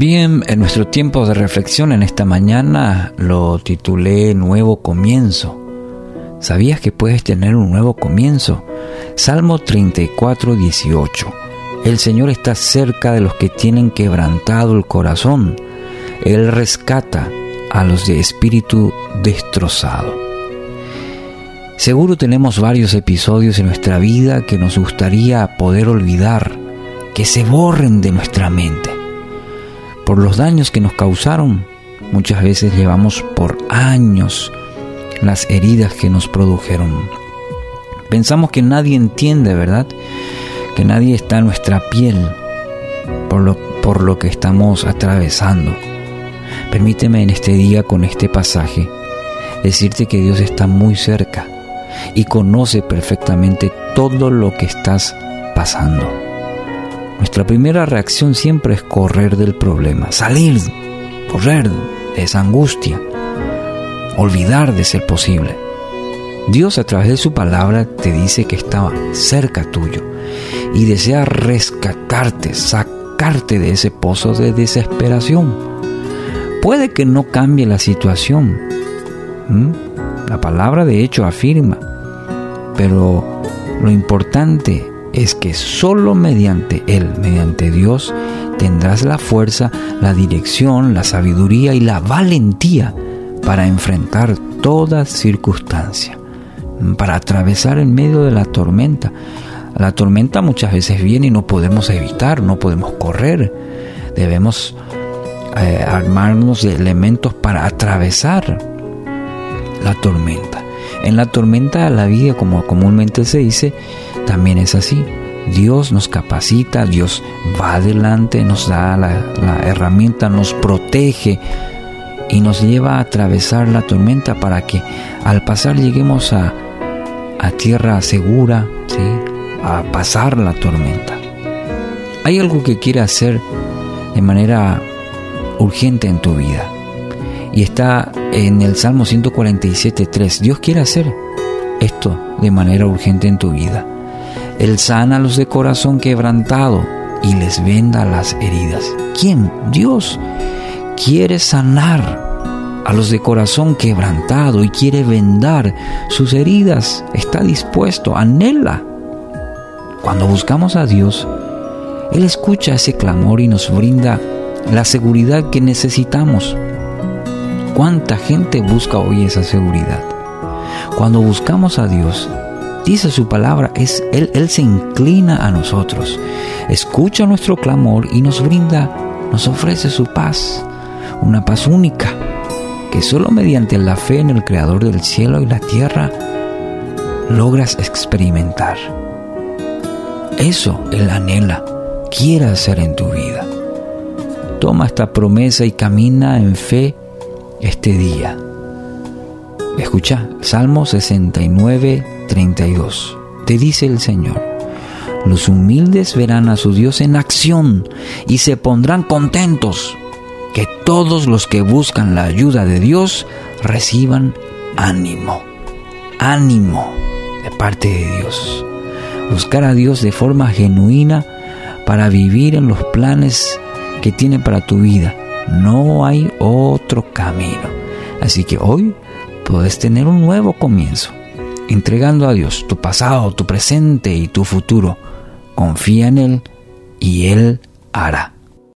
Bien, en nuestro tiempo de reflexión en esta mañana lo titulé Nuevo Comienzo. ¿Sabías que puedes tener un nuevo comienzo? Salmo 34, 18. El Señor está cerca de los que tienen quebrantado el corazón. Él rescata a los de espíritu destrozado. Seguro tenemos varios episodios en nuestra vida que nos gustaría poder olvidar, que se borren de nuestra mente por los daños que nos causaron. Muchas veces llevamos por años las heridas que nos produjeron. Pensamos que nadie entiende, ¿verdad? Que nadie está en nuestra piel por lo, por lo que estamos atravesando. Permíteme en este día con este pasaje decirte que Dios está muy cerca y conoce perfectamente todo lo que estás pasando. Nuestra primera reacción siempre es correr del problema, salir, correr de esa angustia, olvidar de ser posible. Dios a través de su palabra te dice que está cerca tuyo y desea rescatarte, sacarte de ese pozo de desesperación. Puede que no cambie la situación. La palabra de hecho afirma, pero lo importante es que solo mediante Él, mediante Dios, tendrás la fuerza, la dirección, la sabiduría y la valentía para enfrentar toda circunstancia, para atravesar en medio de la tormenta. La tormenta muchas veces viene y no podemos evitar, no podemos correr. Debemos eh, armarnos de elementos para atravesar la tormenta. En la tormenta la vida, como comúnmente se dice, también es así. Dios nos capacita, Dios va adelante, nos da la, herramienta, nos protege y nos lleva a atravesar la tormenta para que al pasar lleguemos a, a tierra segura, ¿sí? a pasar la tormenta. Hay algo que quiere hacer de manera urgente en tu vida y está en el Salmo 147.3. Dios quiere hacer esto de manera urgente en tu vida. Él sana a los de corazón quebrantado y les venda las heridas. ¿Quién? Dios quiere sanar a los de corazón quebrantado y quiere vendar sus heridas. Está dispuesto, anhela. Cuando buscamos a Dios, Él escucha ese clamor y nos brinda la seguridad que necesitamos. ¿Cuánta gente busca hoy esa seguridad? Cuando buscamos a Dios, dice su palabra, es él, él se inclina a nosotros, escucha nuestro clamor y nos brinda, nos ofrece su paz, una paz única, que solo mediante la fe en el Creador del cielo y la tierra logras experimentar. Eso Él anhela, quiere hacer en tu vida. Toma esta promesa y camina en fe este día. Escucha, Salmo 69, 32. Te dice el Señor, los humildes verán a su Dios en acción y se pondrán contentos. Que todos los que buscan la ayuda de Dios reciban ánimo, ánimo de parte de Dios. Buscar a Dios de forma genuina para vivir en los planes que tiene para tu vida no hay otro camino. Así que hoy puedes tener un nuevo comienzo, entregando a Dios tu pasado, tu presente y tu futuro. Confía en Él y Él hará.